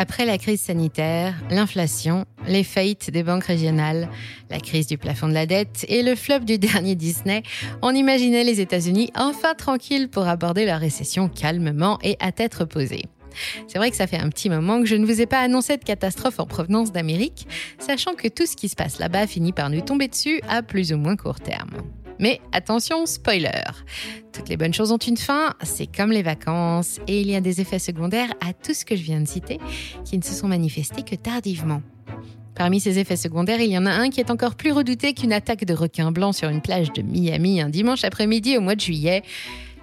Après la crise sanitaire, l'inflation, les faillites des banques régionales, la crise du plafond de la dette et le flop du dernier Disney, on imaginait les États-Unis enfin tranquilles pour aborder leur récession calmement et à tête reposée. C'est vrai que ça fait un petit moment que je ne vous ai pas annoncé de catastrophe en provenance d'Amérique, sachant que tout ce qui se passe là-bas finit par nous tomber dessus à plus ou moins court terme. Mais attention, spoiler. Toutes les bonnes choses ont une fin, c'est comme les vacances, et il y a des effets secondaires à tout ce que je viens de citer qui ne se sont manifestés que tardivement. Parmi ces effets secondaires, il y en a un qui est encore plus redouté qu'une attaque de requins blancs sur une plage de Miami un dimanche après-midi au mois de juillet,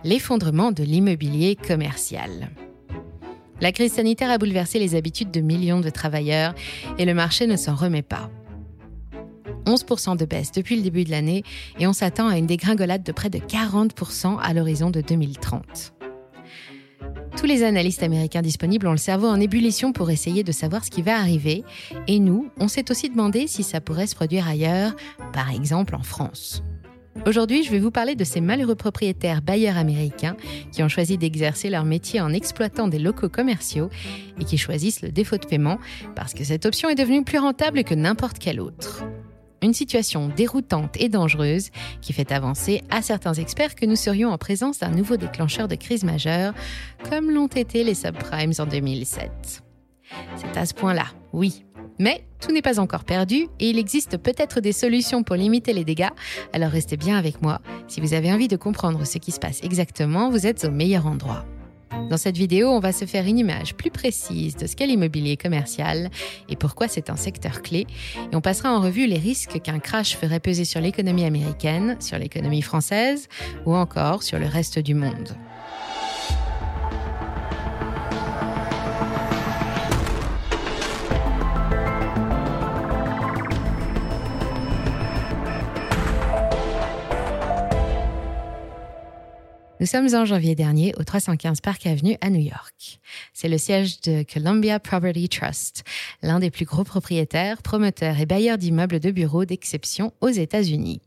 l'effondrement de l'immobilier commercial. La crise sanitaire a bouleversé les habitudes de millions de travailleurs et le marché ne s'en remet pas. 11% de baisse depuis le début de l'année et on s'attend à une dégringolade de près de 40% à l'horizon de 2030. Tous les analystes américains disponibles ont le cerveau en ébullition pour essayer de savoir ce qui va arriver. Et nous, on s'est aussi demandé si ça pourrait se produire ailleurs, par exemple en France. Aujourd'hui, je vais vous parler de ces malheureux propriétaires bailleurs américains qui ont choisi d'exercer leur métier en exploitant des locaux commerciaux et qui choisissent le défaut de paiement parce que cette option est devenue plus rentable que n'importe quelle autre. Une situation déroutante et dangereuse qui fait avancer à certains experts que nous serions en présence d'un nouveau déclencheur de crise majeure, comme l'ont été les subprimes en 2007. C'est à ce point-là, oui. Mais tout n'est pas encore perdu et il existe peut-être des solutions pour limiter les dégâts, alors restez bien avec moi. Si vous avez envie de comprendre ce qui se passe exactement, vous êtes au meilleur endroit. Dans cette vidéo, on va se faire une image plus précise de ce qu'est l'immobilier commercial et pourquoi c'est un secteur clé. Et on passera en revue les risques qu'un crash ferait peser sur l'économie américaine, sur l'économie française ou encore sur le reste du monde. Nous sommes en janvier dernier au 315 Park Avenue à New York. C'est le siège de Columbia Property Trust, l'un des plus gros propriétaires, promoteurs et bailleurs d'immeubles de bureaux d'exception aux États-Unis.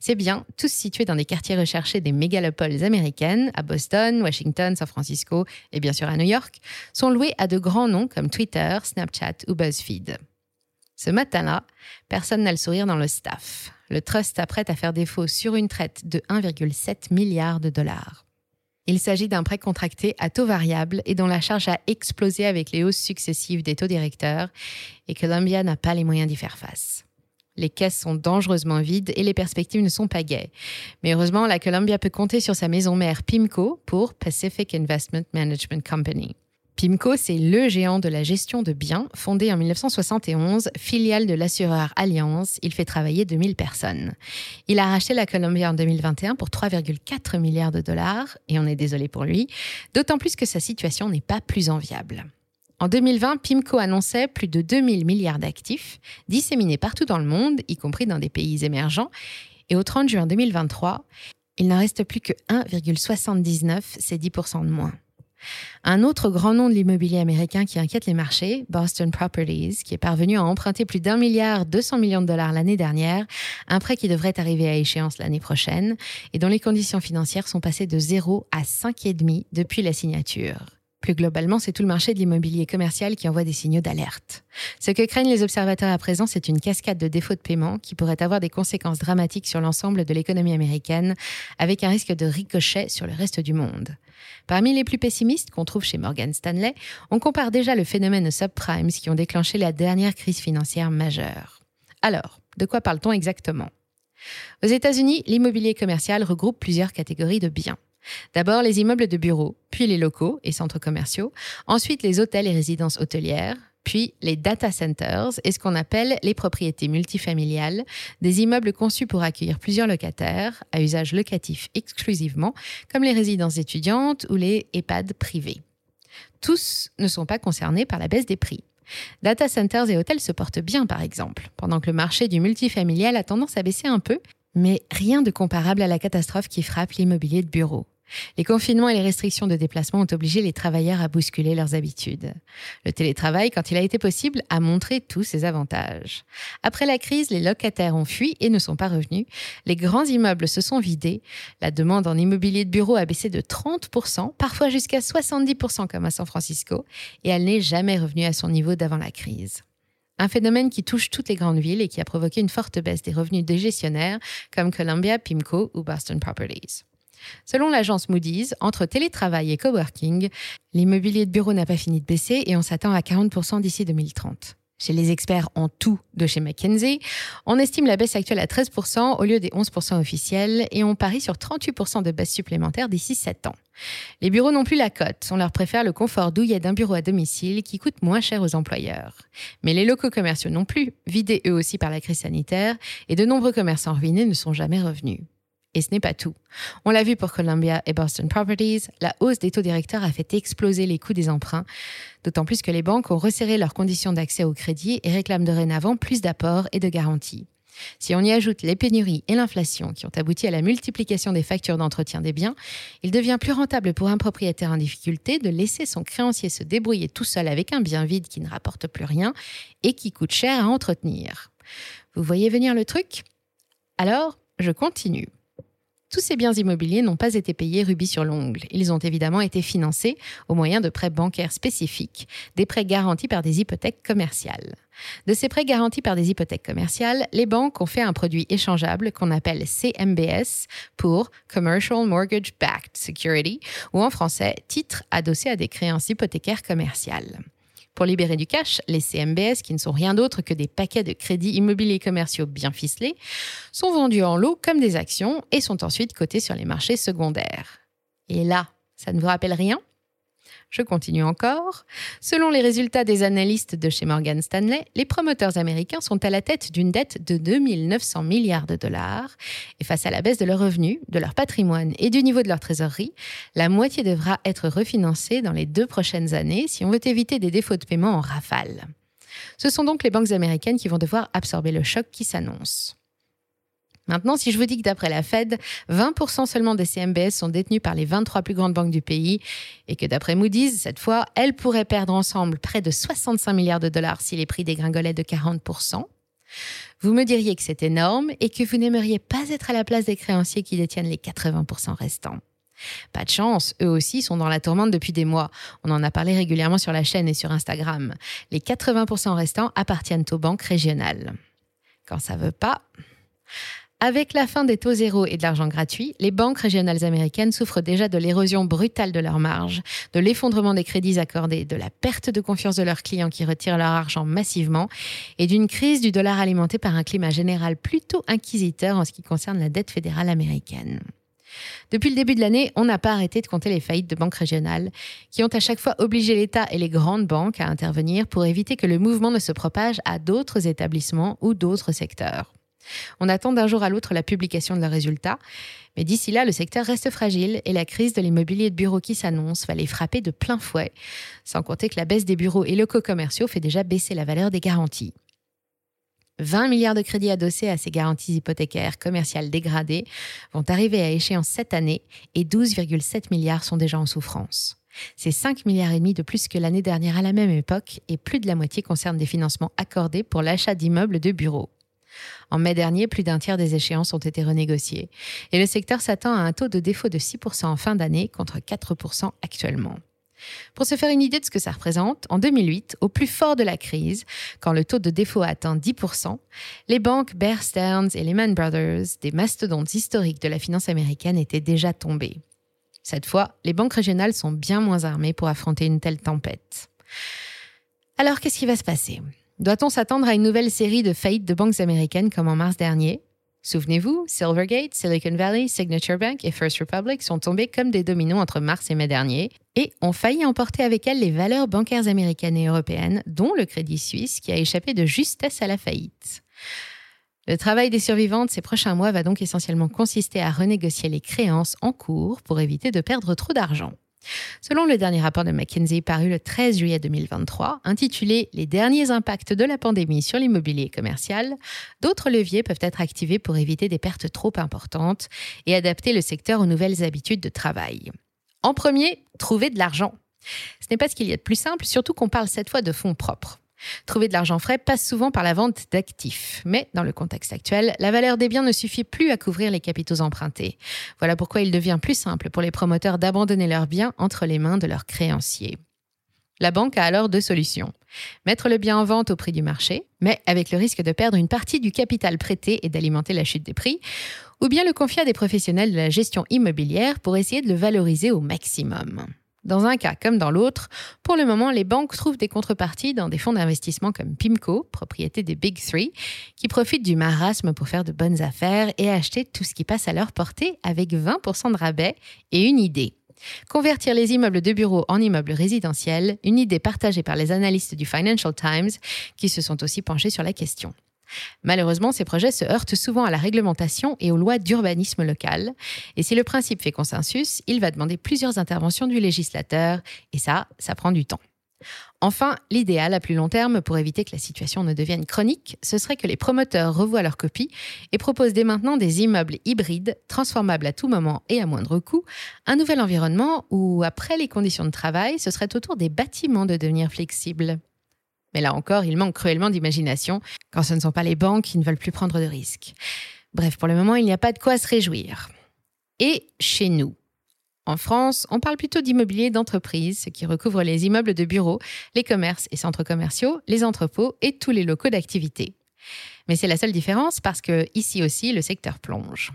C'est bien, tous situés dans des quartiers recherchés des mégalopoles américaines, à Boston, Washington, San Francisco et bien sûr à New York, sont loués à de grands noms comme Twitter, Snapchat ou BuzzFeed. Ce matin-là, personne n'a le sourire dans le staff le trust s'apprête à faire défaut sur une traite de 1,7 milliard de dollars. Il s'agit d'un prêt contracté à taux variable et dont la charge a explosé avec les hausses successives des taux directeurs et Columbia n'a pas les moyens d'y faire face. Les caisses sont dangereusement vides et les perspectives ne sont pas gaies. Mais heureusement, la Columbia peut compter sur sa maison mère PIMCO pour Pacific Investment Management Company. PIMCO, c'est le géant de la gestion de biens, fondé en 1971, filiale de l'assureur Allianz. Il fait travailler 2000 personnes. Il a racheté la Columbia en 2021 pour 3,4 milliards de dollars, et on est désolé pour lui, d'autant plus que sa situation n'est pas plus enviable. En 2020, PIMCO annonçait plus de 2000 milliards d'actifs, disséminés partout dans le monde, y compris dans des pays émergents. Et au 30 juin 2023, il n'en reste plus que 1,79, c'est 10% de moins. Un autre grand nom de l'immobilier américain qui inquiète les marchés, Boston Properties, qui est parvenu à emprunter plus d'un milliard 200 millions de dollars l'année dernière, un prêt qui devrait arriver à échéance l'année prochaine et dont les conditions financières sont passées de 0 à 5,5 depuis la signature. Plus globalement, c'est tout le marché de l'immobilier commercial qui envoie des signaux d'alerte. Ce que craignent les observateurs à présent, c'est une cascade de défauts de paiement qui pourrait avoir des conséquences dramatiques sur l'ensemble de l'économie américaine, avec un risque de ricochet sur le reste du monde. Parmi les plus pessimistes qu'on trouve chez Morgan Stanley, on compare déjà le phénomène aux subprimes qui ont déclenché la dernière crise financière majeure. Alors, de quoi parle-t-on exactement? Aux États-Unis, l'immobilier commercial regroupe plusieurs catégories de biens. D'abord les immeubles de bureaux, puis les locaux et centres commerciaux, ensuite les hôtels et résidences hôtelières, puis les data centers et ce qu'on appelle les propriétés multifamiliales, des immeubles conçus pour accueillir plusieurs locataires à usage locatif exclusivement, comme les résidences étudiantes ou les EHPAD privés. Tous ne sont pas concernés par la baisse des prix. Data centers et hôtels se portent bien, par exemple, pendant que le marché du multifamilial a tendance à baisser un peu, mais rien de comparable à la catastrophe qui frappe l'immobilier de bureau. Les confinements et les restrictions de déplacement ont obligé les travailleurs à bousculer leurs habitudes. Le télétravail, quand il a été possible, a montré tous ses avantages. Après la crise, les locataires ont fui et ne sont pas revenus. Les grands immeubles se sont vidés. La demande en immobilier de bureau a baissé de 30%, parfois jusqu'à 70% comme à San Francisco, et elle n'est jamais revenue à son niveau d'avant la crise. Un phénomène qui touche toutes les grandes villes et qui a provoqué une forte baisse des revenus des gestionnaires comme Columbia, Pimco ou Boston Properties. Selon l'agence Moody's, entre télétravail et coworking, l'immobilier de bureau n'a pas fini de baisser et on s'attend à 40% d'ici 2030. Chez les experts en tout de chez McKinsey, on estime la baisse actuelle à 13% au lieu des 11% officiels et on parie sur 38% de baisse supplémentaire d'ici 7 ans. Les bureaux n'ont plus la cote, on leur préfère le confort douillet d'un bureau à domicile qui coûte moins cher aux employeurs. Mais les locaux commerciaux non plus, vidés eux aussi par la crise sanitaire, et de nombreux commerçants ruinés ne sont jamais revenus. Et ce n'est pas tout. On l'a vu pour Columbia et Boston Properties, la hausse des taux directeurs a fait exploser les coûts des emprunts, d'autant plus que les banques ont resserré leurs conditions d'accès au crédit et réclament dorénavant plus d'apports et de garanties. Si on y ajoute les pénuries et l'inflation qui ont abouti à la multiplication des factures d'entretien des biens, il devient plus rentable pour un propriétaire en difficulté de laisser son créancier se débrouiller tout seul avec un bien vide qui ne rapporte plus rien et qui coûte cher à entretenir. Vous voyez venir le truc? Alors, je continue. Tous ces biens immobiliers n'ont pas été payés rubis sur l'ongle. Ils ont évidemment été financés au moyen de prêts bancaires spécifiques, des prêts garantis par des hypothèques commerciales. De ces prêts garantis par des hypothèques commerciales, les banques ont fait un produit échangeable qu'on appelle CMBS pour Commercial Mortgage Backed Security, ou en français, titre adossé à des créances hypothécaires commerciales. Pour libérer du cash, les CMBS, qui ne sont rien d'autre que des paquets de crédits immobiliers commerciaux bien ficelés, sont vendus en lot comme des actions et sont ensuite cotés sur les marchés secondaires. Et là, ça ne vous rappelle rien? Je continue encore. Selon les résultats des analystes de chez Morgan Stanley, les promoteurs américains sont à la tête d'une dette de 2900 milliards de dollars. Et face à la baisse de leurs revenus, de leur patrimoine et du niveau de leur trésorerie, la moitié devra être refinancée dans les deux prochaines années si on veut éviter des défauts de paiement en rafale. Ce sont donc les banques américaines qui vont devoir absorber le choc qui s'annonce. Maintenant, si je vous dis que d'après la Fed, 20% seulement des CMBS sont détenus par les 23 plus grandes banques du pays et que d'après Moody's, cette fois, elles pourraient perdre ensemble près de 65 milliards de dollars si les prix dégringolaient de 40%, vous me diriez que c'est énorme et que vous n'aimeriez pas être à la place des créanciers qui détiennent les 80% restants. Pas de chance, eux aussi sont dans la tourmente depuis des mois. On en a parlé régulièrement sur la chaîne et sur Instagram. Les 80% restants appartiennent aux banques régionales. Quand ça veut pas. Avec la fin des taux zéro et de l'argent gratuit, les banques régionales américaines souffrent déjà de l'érosion brutale de leurs marges, de l'effondrement des crédits accordés, de la perte de confiance de leurs clients qui retirent leur argent massivement et d'une crise du dollar alimentée par un climat général plutôt inquisiteur en ce qui concerne la dette fédérale américaine. Depuis le début de l'année, on n'a pas arrêté de compter les faillites de banques régionales, qui ont à chaque fois obligé l'État et les grandes banques à intervenir pour éviter que le mouvement ne se propage à d'autres établissements ou d'autres secteurs. On attend d'un jour à l'autre la publication de leurs résultats, mais d'ici là, le secteur reste fragile et la crise de l'immobilier de bureaux qui s'annonce va les frapper de plein fouet, sans compter que la baisse des bureaux et locaux commerciaux fait déjà baisser la valeur des garanties. 20 milliards de crédits adossés à ces garanties hypothécaires commerciales dégradées vont arriver à échéance cette année et 12,7 milliards sont déjà en souffrance. C'est 5 milliards et demi de plus que l'année dernière à la même époque et plus de la moitié concerne des financements accordés pour l'achat d'immeubles de bureaux. En mai dernier, plus d'un tiers des échéances ont été renégociées et le secteur s'attend à un taux de défaut de 6% en fin d'année contre 4% actuellement. Pour se faire une idée de ce que ça représente, en 2008, au plus fort de la crise, quand le taux de défaut a atteint 10%, les banques Bear Stearns et Lehman Brothers, des mastodontes historiques de la finance américaine, étaient déjà tombées. Cette fois, les banques régionales sont bien moins armées pour affronter une telle tempête. Alors, qu'est-ce qui va se passer? Doit-on s'attendre à une nouvelle série de faillites de banques américaines comme en mars dernier? Souvenez-vous, Silvergate, Silicon Valley, Signature Bank et First Republic sont tombés comme des dominos entre mars et mai dernier et ont failli emporter avec elles les valeurs bancaires américaines et européennes, dont le Crédit Suisse qui a échappé de justesse à la faillite. Le travail des survivantes ces prochains mois va donc essentiellement consister à renégocier les créances en cours pour éviter de perdre trop d'argent. Selon le dernier rapport de McKinsey paru le 13 juillet 2023, intitulé Les derniers impacts de la pandémie sur l'immobilier commercial, d'autres leviers peuvent être activés pour éviter des pertes trop importantes et adapter le secteur aux nouvelles habitudes de travail. En premier, trouver de l'argent. Ce n'est pas ce qu'il y a de plus simple, surtout qu'on parle cette fois de fonds propres. Trouver de l'argent frais passe souvent par la vente d'actifs. Mais dans le contexte actuel, la valeur des biens ne suffit plus à couvrir les capitaux empruntés. Voilà pourquoi il devient plus simple pour les promoteurs d'abandonner leurs biens entre les mains de leurs créanciers. La banque a alors deux solutions. Mettre le bien en vente au prix du marché, mais avec le risque de perdre une partie du capital prêté et d'alimenter la chute des prix, ou bien le confier à des professionnels de la gestion immobilière pour essayer de le valoriser au maximum. Dans un cas comme dans l'autre, pour le moment, les banques trouvent des contreparties dans des fonds d'investissement comme PIMCO, propriété des Big Three, qui profitent du marasme pour faire de bonnes affaires et acheter tout ce qui passe à leur portée avec 20% de rabais et une idée. Convertir les immeubles de bureaux en immeubles résidentiels, une idée partagée par les analystes du Financial Times qui se sont aussi penchés sur la question. Malheureusement, ces projets se heurtent souvent à la réglementation et aux lois d'urbanisme local. Et si le principe fait consensus, il va demander plusieurs interventions du législateur. Et ça, ça prend du temps. Enfin, l'idéal à plus long terme pour éviter que la situation ne devienne chronique, ce serait que les promoteurs revoient leur copie et proposent dès maintenant des immeubles hybrides, transformables à tout moment et à moindre coût, un nouvel environnement où, après les conditions de travail, ce serait au tour des bâtiments de devenir flexibles. Mais là encore, il manque cruellement d'imagination quand ce ne sont pas les banques qui ne veulent plus prendre de risques. Bref, pour le moment, il n'y a pas de quoi se réjouir. Et chez nous en France, on parle plutôt d'immobilier d'entreprise, ce qui recouvre les immeubles de bureaux, les commerces et centres commerciaux, les entrepôts et tous les locaux d'activité. Mais c'est la seule différence parce que ici aussi, le secteur plonge.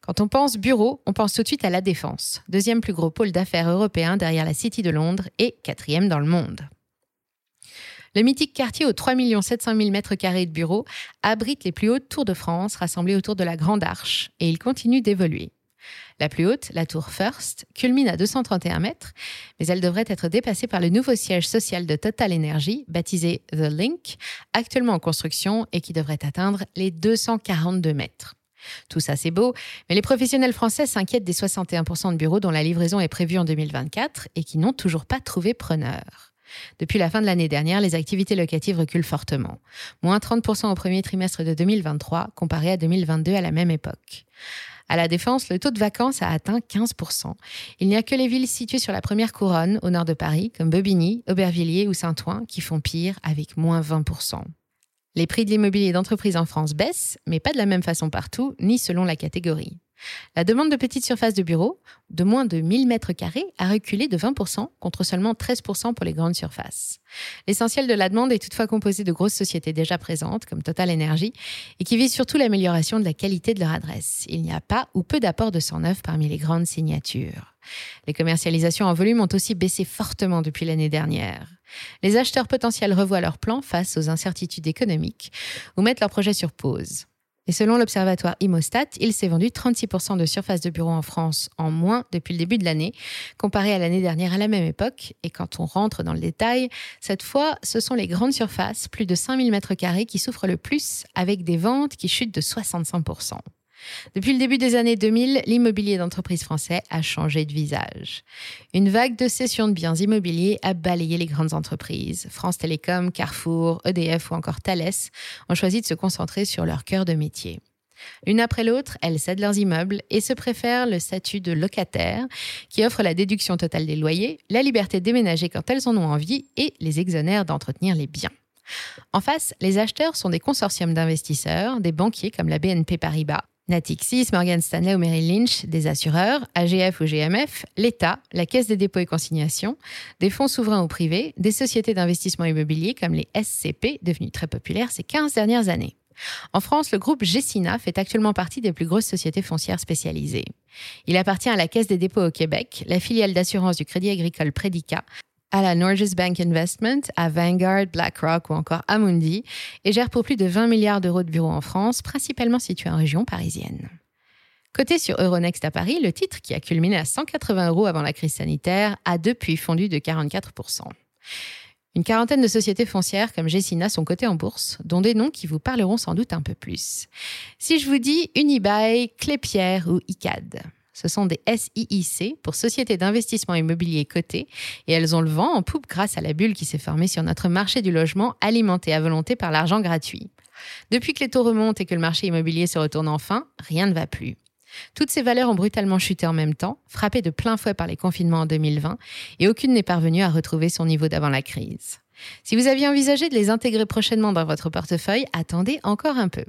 Quand on pense bureau, on pense tout de suite à la Défense, deuxième plus gros pôle d'affaires européen derrière la City de Londres et quatrième dans le monde. Le mythique quartier aux 3 700 000 m2 de bureaux abrite les plus hautes tours de France rassemblées autour de la Grande Arche et il continue d'évoluer. La plus haute, la tour First, culmine à 231 mètres, mais elle devrait être dépassée par le nouveau siège social de Total Energy, baptisé The Link, actuellement en construction et qui devrait atteindre les 242 mètres. Tout ça, c'est beau, mais les professionnels français s'inquiètent des 61% de bureaux dont la livraison est prévue en 2024 et qui n'ont toujours pas trouvé preneur. Depuis la fin de l'année dernière, les activités locatives reculent fortement. Moins 30% au premier trimestre de 2023 comparé à 2022 à la même époque. À la Défense, le taux de vacances a atteint 15%. Il n'y a que les villes situées sur la première couronne, au nord de Paris, comme Bobigny, Aubervilliers ou Saint-Ouen, qui font pire avec moins 20%. Les prix de l'immobilier d'entreprise en France baissent, mais pas de la même façon partout, ni selon la catégorie. La demande de petites surfaces de bureaux, de moins de 1000 mètres carrés, a reculé de 20% contre seulement 13% pour les grandes surfaces. L'essentiel de la demande est toutefois composé de grosses sociétés déjà présentes, comme Total Energy, et qui visent surtout l'amélioration de la qualité de leur adresse. Il n'y a pas ou peu d'apports de sang neuf parmi les grandes signatures. Les commercialisations en volume ont aussi baissé fortement depuis l'année dernière. Les acheteurs potentiels revoient leurs plans face aux incertitudes économiques ou mettent leurs projets sur pause. Et selon l'observatoire Imostat, il s'est vendu 36% de surface de bureau en France en moins depuis le début de l'année, comparé à l'année dernière à la même époque. Et quand on rentre dans le détail, cette fois, ce sont les grandes surfaces, plus de 5000 m2, qui souffrent le plus, avec des ventes qui chutent de 65%. Depuis le début des années 2000, l'immobilier d'entreprise français a changé de visage. Une vague de cession de biens immobiliers a balayé les grandes entreprises. France Télécom, Carrefour, EDF ou encore Thales ont choisi de se concentrer sur leur cœur de métier. L'une après l'autre, elles cèdent leurs immeubles et se préfèrent le statut de locataire qui offre la déduction totale des loyers, la liberté de déménager quand elles en ont envie et les exonère d'entretenir les biens. En face, les acheteurs sont des consortiums d'investisseurs, des banquiers comme la BNP Paribas, Natixis, Morgan Stanley ou Merrill Lynch, des assureurs, AGF ou GMF, l'État, la Caisse des dépôts et consignations, des fonds souverains ou privés, des sociétés d'investissement immobilier comme les SCP, devenues très populaires ces 15 dernières années. En France, le groupe Gessina fait actuellement partie des plus grosses sociétés foncières spécialisées. Il appartient à la Caisse des dépôts au Québec, la filiale d'assurance du Crédit agricole Predica, à la Norges Bank Investment, à Vanguard, BlackRock ou encore Amundi et gère pour plus de 20 milliards d'euros de bureaux en France, principalement situés en région parisienne. Côté sur Euronext à Paris, le titre, qui a culminé à 180 euros avant la crise sanitaire, a depuis fondu de 44%. Une quarantaine de sociétés foncières comme Gessina sont cotées en bourse, dont des noms qui vous parleront sans doute un peu plus. Si je vous dis Unibail, Clépierre ou ICAD, Ce sont des SIIC pour Société d'investissement immobilier cotées et elles ont le vent en poupe grâce à la bulle qui s'est formée sur notre marché du logement alimenté à volonté par l'argent gratuit. Depuis que les taux remontent et que le marché immobilier se retourne enfin, rien ne va plus. Toutes ces valeurs ont brutalement chuté en même temps, frappées de plein fouet par les confinements en 2020, et aucune n'est parvenue à retrouver son niveau d'avant la crise. Si vous aviez envisagé de les intégrer prochainement dans votre portefeuille, attendez encore un peu.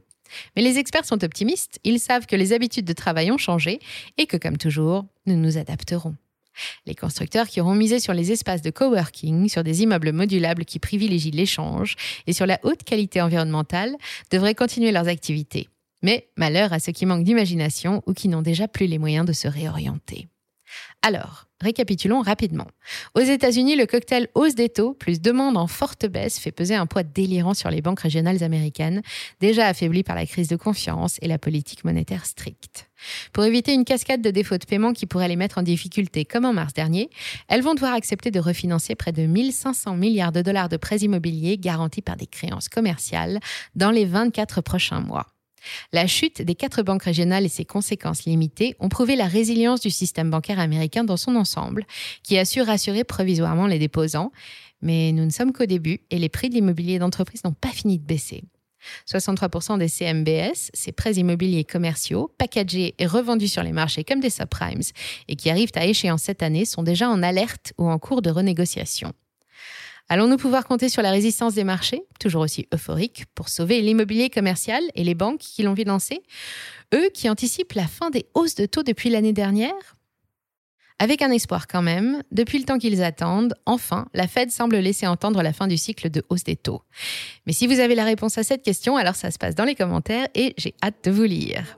Mais les experts sont optimistes, ils savent que les habitudes de travail ont changé et que, comme toujours, nous nous adapterons. Les constructeurs qui auront misé sur les espaces de coworking, sur des immeubles modulables qui privilégient l'échange et sur la haute qualité environnementale devraient continuer leurs activités. Mais malheur à ceux qui manquent d'imagination ou qui n'ont déjà plus les moyens de se réorienter. Alors, récapitulons rapidement. Aux États-Unis, le cocktail hausse des taux plus demande en forte baisse fait peser un poids délirant sur les banques régionales américaines, déjà affaiblies par la crise de confiance et la politique monétaire stricte. Pour éviter une cascade de défauts de paiement qui pourrait les mettre en difficulté comme en mars dernier, elles vont devoir accepter de refinancer près de 1500 milliards de dollars de prêts immobiliers garantis par des créances commerciales dans les 24 prochains mois. La chute des quatre banques régionales et ses conséquences limitées ont prouvé la résilience du système bancaire américain dans son ensemble, qui a su rassurer provisoirement les déposants. Mais nous ne sommes qu'au début et les prix de l'immobilier d'entreprise n'ont pas fini de baisser. 63% des CMBS, ces prêts immobiliers commerciaux, packagés et revendus sur les marchés comme des subprimes et qui arrivent à échéance cette année, sont déjà en alerte ou en cours de renégociation. Allons-nous pouvoir compter sur la résistance des marchés, toujours aussi euphoriques, pour sauver l'immobilier commercial et les banques qui l'ont lancer Eux qui anticipent la fin des hausses de taux depuis l'année dernière? Avec un espoir quand même, depuis le temps qu'ils attendent, enfin, la Fed semble laisser entendre la fin du cycle de hausse des taux. Mais si vous avez la réponse à cette question, alors ça se passe dans les commentaires et j'ai hâte de vous lire.